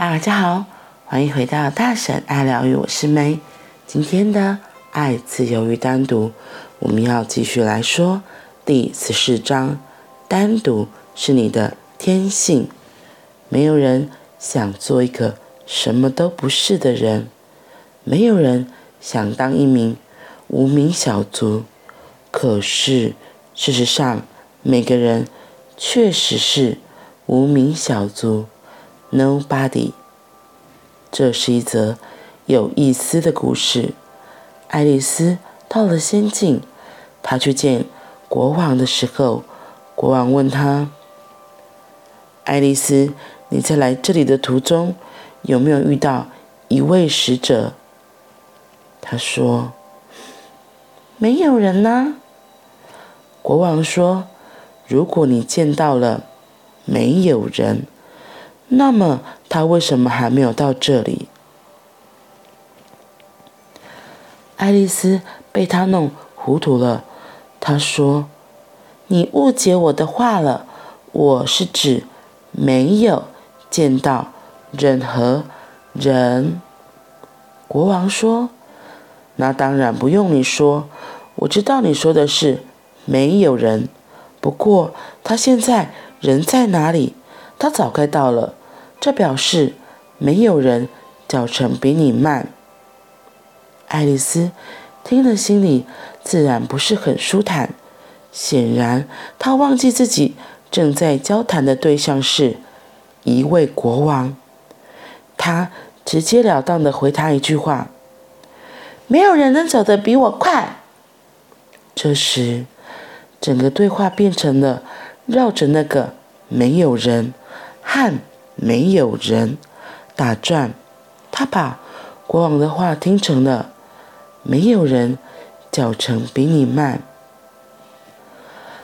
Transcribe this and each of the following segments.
大家好，欢迎回到大神爱疗愈，我是 May。今天的爱、自由与单独，我们要继续来说第十四章：单独是你的天性。没有人想做一个什么都不是的人，没有人想当一名无名小卒。可是事实上，每个人确实是无名小卒。Nobody。这是一则有意思的故事。爱丽丝到了仙境，她去见国王的时候，国王问她：“爱丽丝，你在来这里的途中，有没有遇到一位使者？”她说：“没有人呢。”国王说：“如果你见到了没有人，那么他为什么还没有到这里？”爱丽丝被他弄糊涂了。她说：“你误解我的话了，我是指没有见到任何人。”国王说：“那当然不用你说，我知道你说的是。”没有人，不过他现在人在哪里？他早该到了。这表示没有人脚程比你慢。爱丽丝听了，心里自然不是很舒坦。显然，她忘记自己正在交谈的对象是一位国王。她直截了当地回他一句话：“没有人能走得比我快。”这时，整个对话变成了绕着那个没有人和没有人打转。他把国王的话听成了没有人脚程比你慢。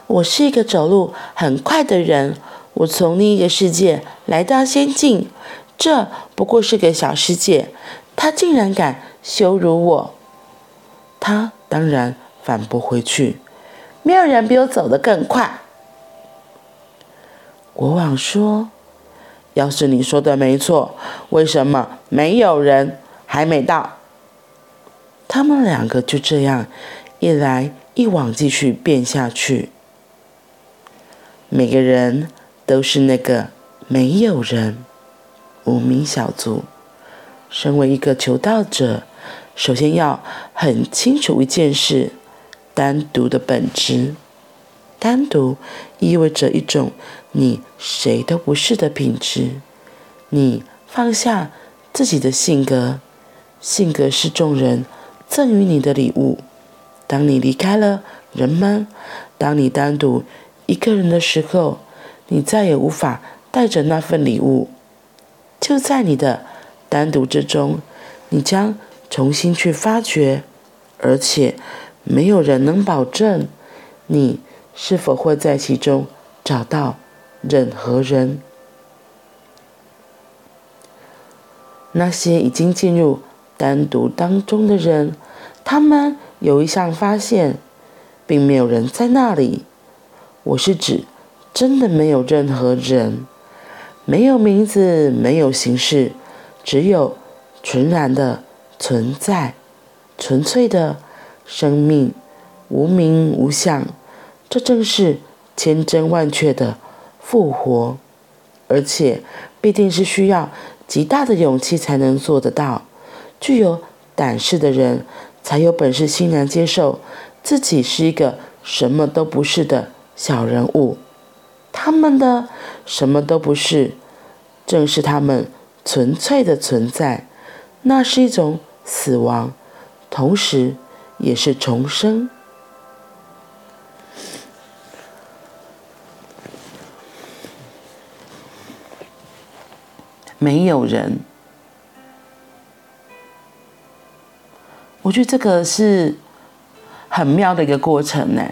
我是一个走路很快的人，我从另一个世界来到仙境，这不过是个小世界，他竟然敢羞辱我。他当然反驳回去。没有人比我走得更快。国王说：“要是你说的没错，为什么没有人还没到？”他们两个就这样一来一往继续变下去。每个人都是那个没有人，无名小卒。身为一个求道者，首先要很清楚一件事。单独的本质，单独意味着一种你谁都不是的品质。你放下自己的性格，性格是众人赠予你的礼物。当你离开了人们，当你单独一个人的时候，你再也无法带着那份礼物。就在你的单独之中，你将重新去发掘，而且。没有人能保证你是否会在其中找到任何人。那些已经进入单独当中的人，他们有一项发现，并没有人在那里。我是指，真的没有任何人，没有名字，没有形式，只有纯然的存在，纯粹的。生命无名无相，这正是千真万确的复活，而且必定是需要极大的勇气才能做得到。具有胆识的人，才有本事欣然接受自己是一个什么都不是的小人物。他们的什么都不是，正是他们纯粹的存在。那是一种死亡，同时。也是重生。没有人，我觉得这个是很妙的一个过程呢。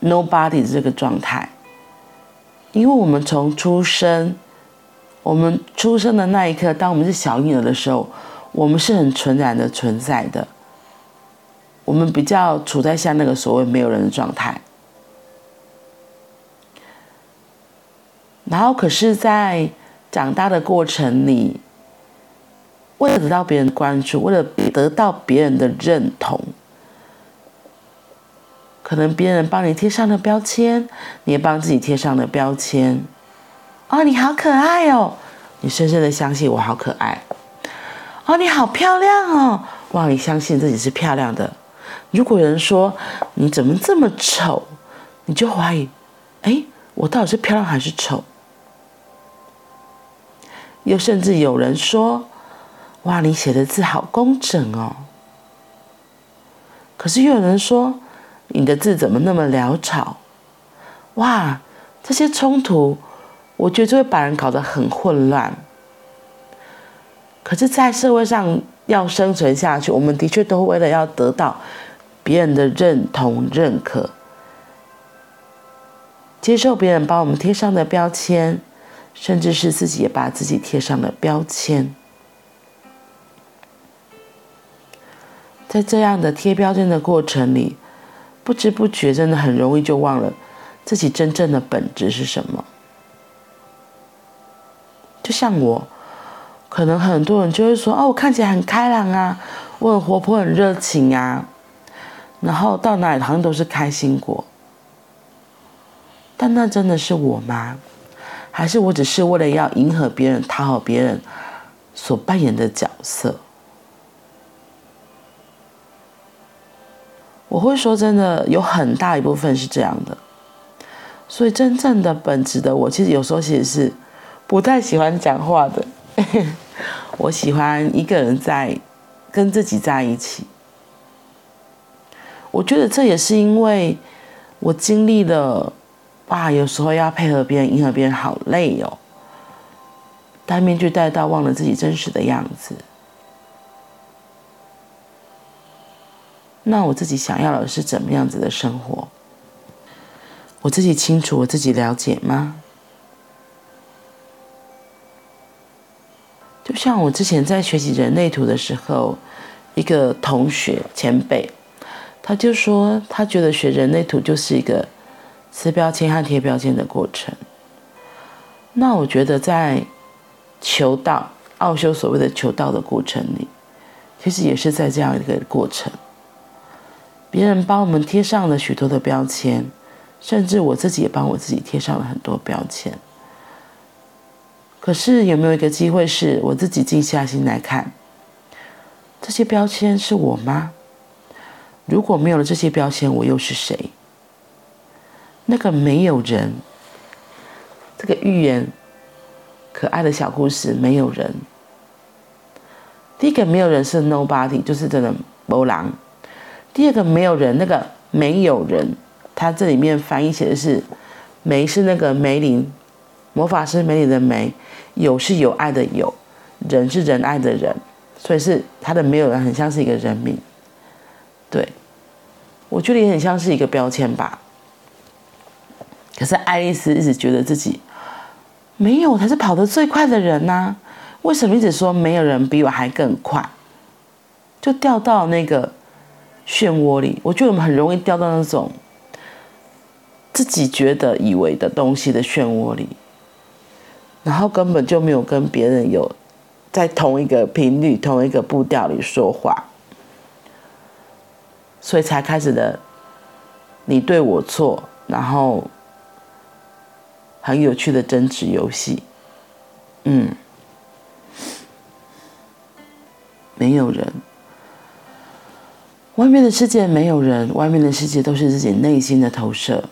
Nobody 这个状态，因为我们从出生，我们出生的那一刻，当我们是小婴儿的时候，我们是很纯然的存在的。我们比较处在像那个所谓没有人的状态，然后可是，在长大的过程里，为了得到别人关注，为了得到别人的认同，可能别人帮你贴上了标签，你也帮自己贴上了标签。哦，你好可爱哦！你深深的相信我好可爱。哦，你好漂亮哦！哇，你相信自己是漂亮的。如果有人说你怎么这么丑，你就怀疑，哎，我到底是漂亮还是丑？又甚至有人说，哇，你写的字好工整哦。可是又有人说，你的字怎么那么潦草？哇，这些冲突。我觉得就会把人搞得很混乱。可是，在社会上要生存下去，我们的确都为了要得到别人的认同、认可，接受别人帮我们贴上的标签，甚至是自己也把自己贴上了标签。在这样的贴标签的过程里，不知不觉，真的很容易就忘了自己真正的本质是什么。就像我，可能很多人就会说：“哦，我看起来很开朗啊，我很活泼、很热情啊，然后到哪里好像都是开心果。”但那真的是我吗？还是我只是为了要迎合别人、讨好别人所扮演的角色？我会说，真的有很大一部分是这样的。所以，真正的本质的我，其实有时候其实是。不太喜欢讲话的，我喜欢一个人在跟自己在一起。我觉得这也是因为我经历了，哇，有时候要配合别人、迎合别人，好累哦。戴面具戴到忘了自己真实的样子。那我自己想要的是怎么样子的生活？我自己清楚，我自己了解吗？就像我之前在学习人类图的时候，一个同学前辈，他就说他觉得学人类图就是一个撕标签和贴标签的过程。那我觉得在求道、奥修所谓的求道的过程里，其实也是在这样一个过程。别人帮我们贴上了许多的标签，甚至我自己也帮我自己贴上了很多标签。可是有没有一个机会是我自己静下心来看，这些标签是我吗？如果没有了这些标签，我又是谁？那个没有人，这个寓言，可爱的小故事，没有人。第一个没有人是 nobody，就是真的没人。第二个没有人，那个没有人，它这里面翻译写的是“梅”，是那个梅林。魔法师梅里的梅，有是有爱的有，人是仁爱的人，所以是他的没有人很像是一个人名，对，我觉得也很像是一个标签吧。可是爱丽丝一直觉得自己没有，才是跑得最快的人呐、为什么一直说没有人比我还更快？就掉到那个漩涡里，我觉得我们很容易掉到那种自己觉得以为的东西的漩涡里。然后根本就没有跟别人有在同一个频率、同一个步调里说话，所以才开始的你对我错，然后很有趣的争执游戏。嗯，没有人，外面的世界没有人，外面的世界都是自己内心的投射。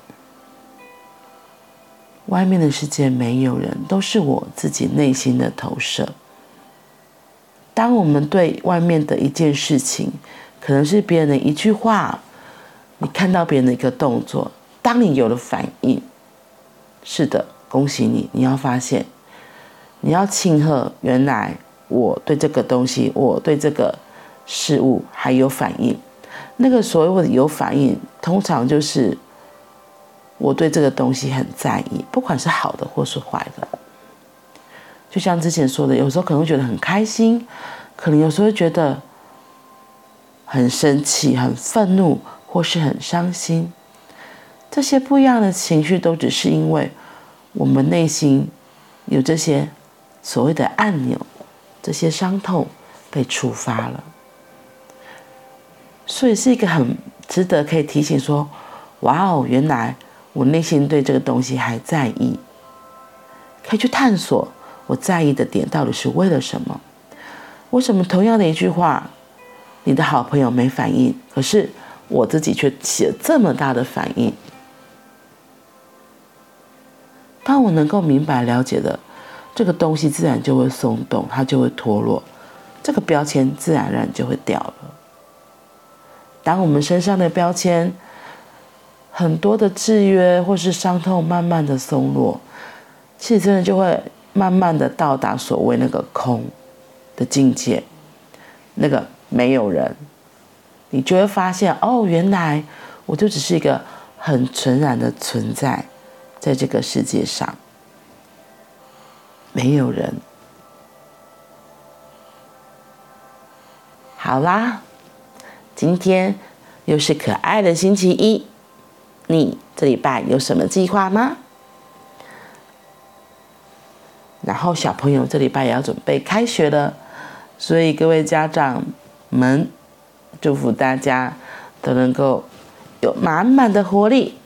外面的世界没有人，都是我自己内心的投射。当我们对外面的一件事情，可能是别人的一句话，你看到别人的一个动作，当你有了反应，是的，恭喜你，你要发现，你要庆贺，原来我对这个东西，我对这个事物还有反应。那个所谓的有反应，通常就是。我对这个东西很在意，不管是好的或是坏的。就像之前说的，有时候可能会觉得很开心，可能有时候会觉得很生气、很愤怒，或是很伤心。这些不一样的情绪，都只是因为我们内心有这些所谓的按钮，这些伤痛被触发了。所以是一个很值得可以提醒说：哇哦，原来我内心对这个东西还在意，可以去探索我在意的点到底是为了什么？为什么同样的一句话，你的好朋友没反应，可是我自己却起了这么大的反应？当我能够明白了解的，这个东西自然就会松动，它就会脱落，这个标签自然而然就会掉了。当我们身上的标签很多的制约或是伤痛慢慢的松落，其实真的就会慢慢的到达所谓那个空的境界，那个没有人，你就会发现哦，原来我就只是一个很纯然的存在。在这个世界上，没有人。好啦，今天又是可爱的星期一，你这礼拜有什么计划吗？然后小朋友这礼拜也要准备开学了，所以各位家长们，祝福大家都能够有满满的活力。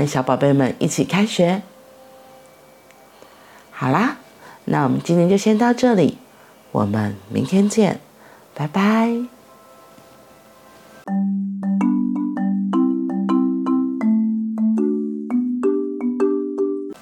和小宝贝们一起开学。好啦，那我们今天就先到这里，我们明天见，拜拜。